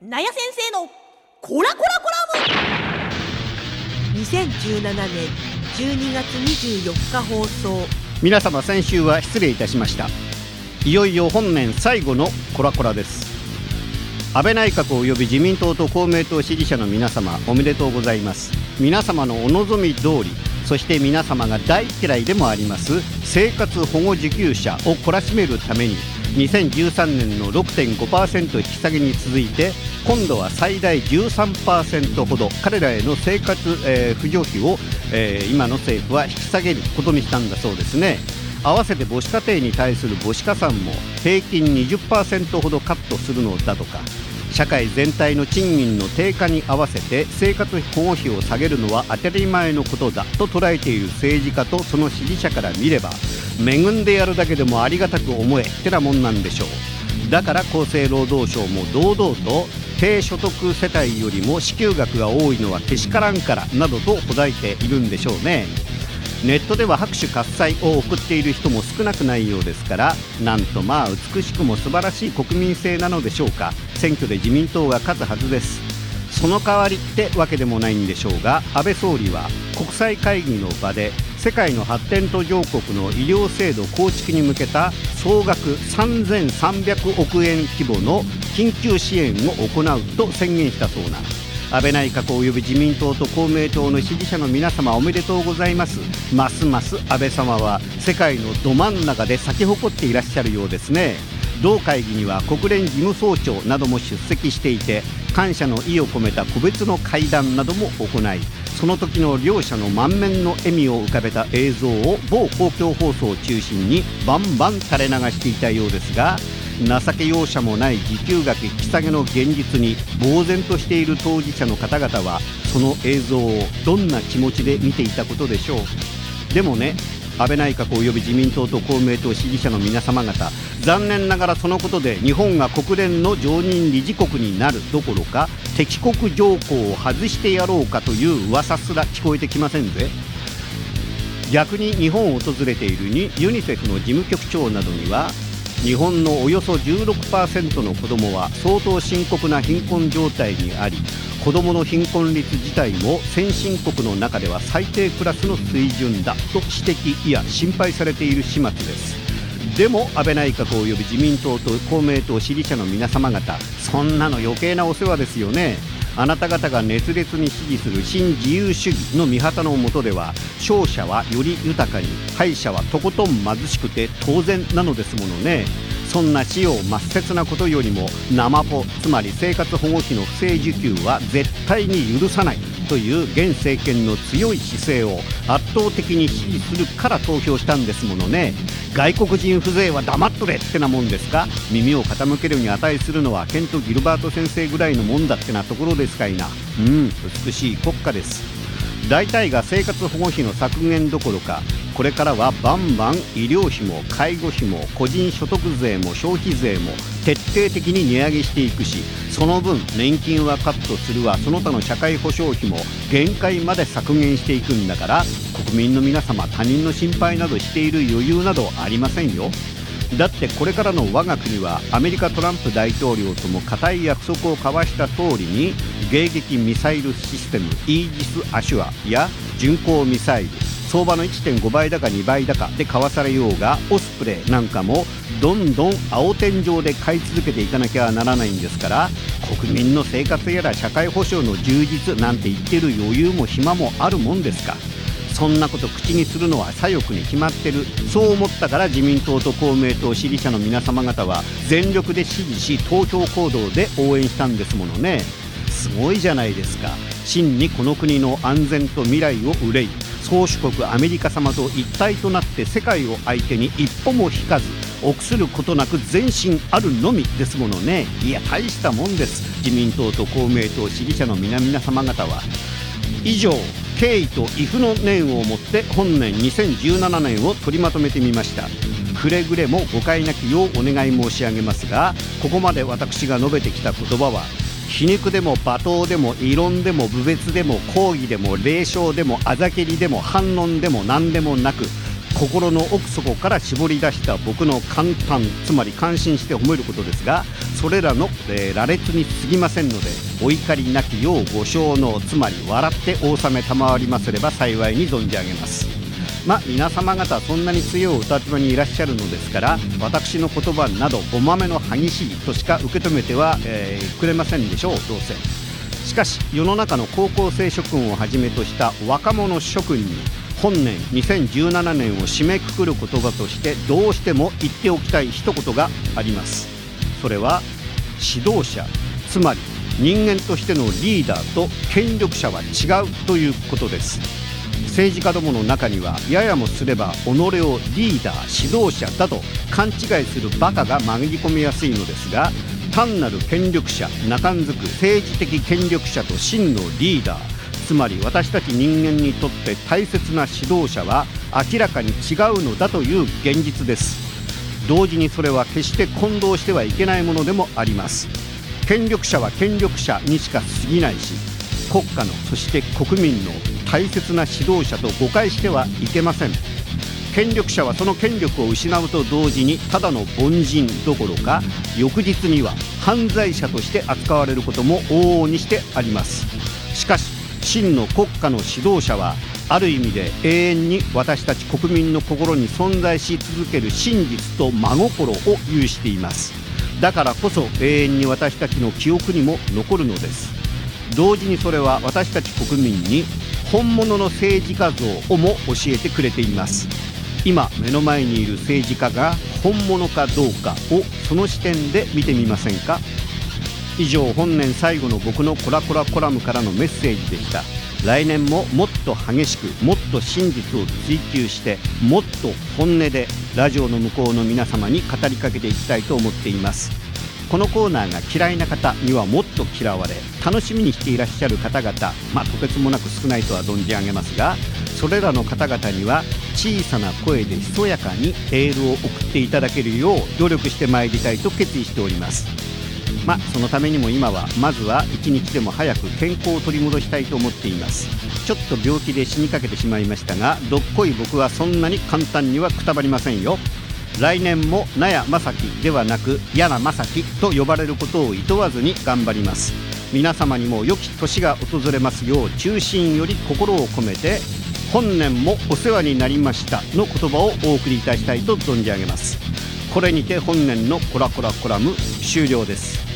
なや先生のコラコラコラム2017年12月24日放送皆様先週は失礼いたしました。いよいよ本年最後のコラコラです。安倍内閣及び自民党と公明党支持者の皆様おめでとうございます。皆様のお望み通りそして皆様が大嫌いでもあります生活保護受給者を懲らしめるために2013年の6.5%引き下げに続いて今度は最大13%ほど彼らへの生活、えー、扶助費を、えー、今の政府は引き下げることにしたんだそうですね。合わせて母子家庭に対する母子加算も平均20%ほどカットするのだとか。社会全体の賃金の低下に合わせて生活保護費を下げるのは当たり前のことだと捉えている政治家とその支持者から見れば恵んでやるだけでもありがたく思えってなもんなんでしょう。だから厚生労働省も堂々と低所得世帯よりも支給額が多いのはけしからんからなどと答えているんでしょうね。ネットでは拍手喝采を送っている人も少なくないようですからなんとまあ美しくも素晴らしい国民性なのでしょうか。選挙で自民党が勝つはずです。その代わりってわけでもないんでしょうが安倍総理は国際会議の場で世界の発展途上国の医療制度構築に向けた総額3300億円規模の緊急支援を行うと宣言したそうな。安倍内閣及び自民党と公明党の支持者の皆様おめでとうございます。ますます安倍様は世界のど真ん中で咲き誇っていらっしゃるようですね。同会議には国連事務総長なども出席していて感謝の意を込めた個別の会談なども行いその時の両者の満面の笑みを浮かべた映像を某公共放送を中心にバンバン垂れ流していたようですが情け容赦もない時給額引き下げの現実に呆然としている当事者の方々はその映像をどんな気持ちで見ていたことでしょう？でもね安倍内閣及び自民党と公明党支持者の皆様方残念ながらそのことで日本が国連の常任理事国になるどころか敵国条項を外してやろうかという噂すら聞こえてきませんぜ。逆に日本を訪れているにユニセフの事務局長などには日本のおよそ16%の子どもは相当深刻な貧困状態にあり子どもの貧困率自体も先進国の中では最低クラスの水準だと指摘いや心配されている始末です。でも安倍内閣及び自民党と公明党支持者の皆様方そんなの余計なお世話ですよね。あなた方が熱烈に支持する新自由主義の見旗のもとでは勝者はより豊かに敗者はとことん貧しくて当然なのですものね。そんな死を抹殺なことよりも生ポつまり生活保護費の不正受給は絶対に許さない。という現政権の強い姿勢を圧倒的に支持するから投票したんですものね。外国人風情は黙っとれってなもんですか？耳を傾けるに値するのはケント・ギルバート先生ぐらいのもんだってなところですかいな。うん美しい国家です。大体が生活保護費の削減どころかこれからはバンバン医療費も介護費も個人所得税も消費税も徹底的に値上げしていくしその分年金はカットするわその他の社会保障費も限界まで削減していくんだから国民の皆様他人の心配などしている余裕などありませんよ。だってこれからの我が国はアメリカトランプ大統領とも固い約束を交わした通りに迎撃ミサイルシステムイージス・アシュアや巡航ミサイル相場の1.5倍だか2倍だかで買わされようがオスプレイなんかもどんどん青天井で買い続けていかなきゃならないんですから国民の生活やら社会保障の充実なんて言ってる余裕も暇もあるもんですか。そんなこと口にするのは左翼に決まってる。そう思ったから自民党と公明党支持者の皆様方は全力で支持し投票行動で応援したんですものね。すごいじゃないですか。真にこの国の安全と未来を憂い宗主国アメリカ様と一体となって世界を相手に一歩も引かず臆することなく前進あるのみですものね。いや大したもんです。自民党と公明党支持者の皆々様方は。以上敬意と畏怖の念をもって本年2017年を取りまとめてみました。くれぐれも誤解なきようお願い申し上げますがここまで私が述べてきた言葉は皮肉でも罵倒でも異論でも侮蔑でも抗議でも霊障でもあざけりでも反論でも何でもなく心の奥底から絞り出した僕の簡単つまり感心して褒めることですがそれらの、えー、羅列に過ぎませんのでお怒りなきようご承納つまり笑ってお納め賜りますれば幸いに存じ上げます。ま皆様方そんなに強いお立場にいらっしゃるのですから私の言葉などお豆の激しいとしか受け止めては、えー、くれませんでしょうどうせ。しかし世の中の高校生諸君をはじめとした若者諸君に本年2017年を締めくくる言葉としてどうしても言っておきたい一言があります。それは指導者つまり人間としてのリーダーと権力者は違うということです。政治家どもの中にはややもすれば己をリーダー指導者だと勘違いするバカが紛り込みやすいのですが単なる権力者中んづく政治的権力者と真のリーダー。つまり私たち人間にとって大切な指導者は明らかに違うのだという現実です。同時にそれは決して混同してはいけないものでもあります。権力者は権力者にしか過ぎないし国家のそして国民の大切な指導者と誤解してはいけません。権力者はその権力を失うと同時にただの凡人どころか翌日には犯罪者として扱われることも往々にしてあります。しかし真の国家の指導者はある意味で永遠に私たち国民の心に存在し続ける真実と真心を有しています。だからこそ永遠に私たちの記憶にも残るのです。同時にそれは私たち国民に本物の政治家像をも教えてくれています。今目の前にいる政治家が本物かどうかをその視点で見てみませんか？以上本年最後の僕のコラコラコラムからのメッセージでした。来年ももっと激しくもっと真実を追求してもっと本音でラジオの向こうの皆様に語りかけていきたいと思っています。このコーナーが嫌いな方にはもっと嫌われ楽しみにしていらっしゃる方々まあとてつもなく少ないとは存じ上げますがそれらの方々には小さな声でひそやかにエールを送っていただけるよう努力してまいりたいと決意しております。まあそのためにも今はまずは一日でも早く健康を取り戻したいと思っています。ちょっと病気で死にかけてしまいましたがどっこい僕はそんなに簡単にはくたばりませんよ。来年も納屋正樹ではなく柳正樹と呼ばれることを厭わずに頑張ります。皆様にも良き年が訪れますよう中心より心を込めて本年もお世話になりましたの言葉をお送りいたしたいと存じ上げます。これにて本年のコラコラコラム終了です。